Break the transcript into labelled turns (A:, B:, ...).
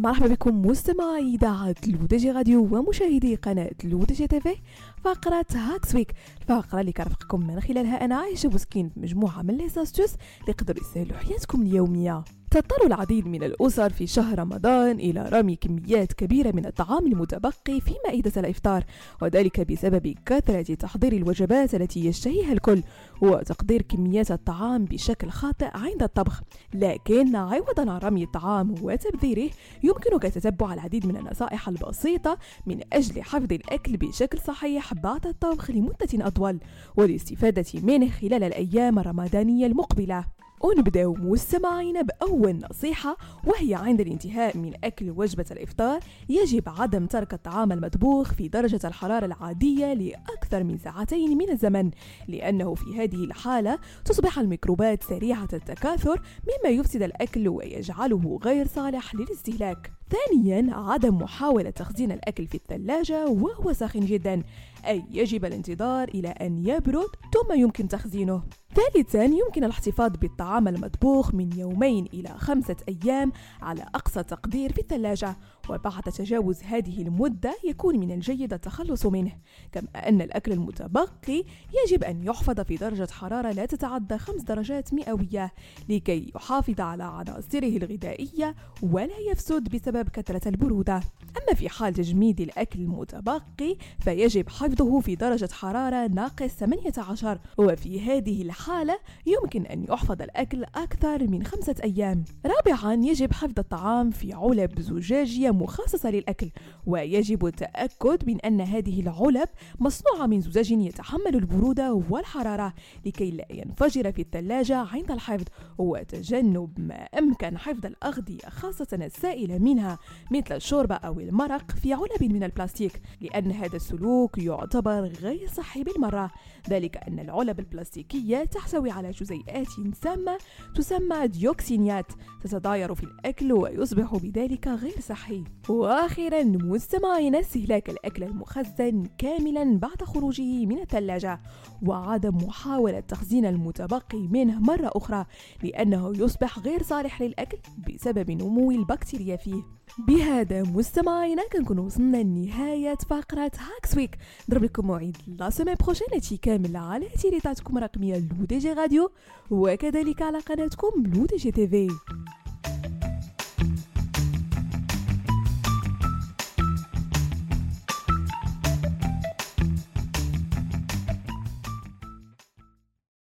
A: مرحبا بكم مستمعي إذاعة لودجي راديو ومشاهدي قناة لودجي TV. فقرة Hacks Week الفقرة اللي كرفقكم من خلالها أنا عايشة بوسكين بمجموعة من les astuces اللي يقدروا يسهلوا حياتكم اليومية. تضطر العديد من الأسر في شهر رمضان إلى رمي كميات كبيرة من الطعام المتبقي في مائدة الإفطار وذلك بسبب كثرة تحضير الوجبات التي يشتهيها الكل وتقدير كميات الطعام بشكل خاطئ عند الطبخ. لكن عوضا عن رمي الطعام وتبذيره يمكنك تتبع العديد من النصائح البسيطة من أجل حفظ الأكل بشكل صحيح بعد الطبخ لمدة أطول والاستفادة منه خلال الأيام الرمضانية المقبلة. ونبدأ مستمعين بأول نصيحة وهي عند الانتهاء من أكل وجبة الإفطار يجب عدم ترك الطعام المطبوخ في درجة الحرارة العادية لأكثر من ساعتين من الزمن لأنه في هذه الحالة تصبح الميكروبات سريعة التكاثر مما يفسد الأكل ويجعله غير صالح للاستهلاك. ثانيا عدم محاولة تخزين الأكل في الثلاجة وهو ساخن جدا أي يجب الانتظار إلى أن يبرد ثم يمكن تخزينه. ثالثا يمكن الاحتفاظ بالطعام المطبوخ من يومين إلى خمسة أيام على أقصى تقدير في الثلاجة. وبعد تجاوز هذه المدة يكون من الجيد التخلص منه كما أن الأكل المتبقي يجب أن يحفظ في درجة حرارة لا تتعدى خمس درجات مئوية لكي يحافظ على عناصره الغذائية ولا يفسد بسبب كثرة البرودة. أما في حال تجميد الأكل المتبقي فيجب حفظه في درجة حرارة ناقص 18 وفي هذه الحالة يمكن أن يحفظ الأكل أكثر من خمسة أيام. رابعا يجب حفظ الطعام في علب زجاجية مخصصة للأكل ويجب التأكد من أن هذه العلب مصنوعة من زجاج يتحمل البرودة والحرارة لكي لا ينفجر في الثلاجة عند الحفظ وتجنب ما أمكن حفظ الأغذية خاصة السائلة منها مثل الشوربة أو المرق في علب من البلاستيك لأن هذا السلوك يعتبر غير صحي بالمرة. ذلك أن العلب البلاستيكية تحتوي على جزيئات سامة تسمى ديوكسينيات تتكاثر في الأكل ويصبح بذلك غير صحي. وأخيرا مستمعينا استهلاك الأكل المخزن كاملا بعد خروجه من الثلاجة وعدم محاولة تخزين المتبقي منه مرة أخرى لأنه يصبح غير صالح للأكل بسبب نمو البكتيريا فيه. بهذا مستمعينا كنكون وصلنا لنهاية فقرة Hacks Week نضرب لكم موعد la semaine prochaine كامل على إذاعتكم الرقمية لو دي جي راديو وكذلك على قناتكم لو دي جي تيفي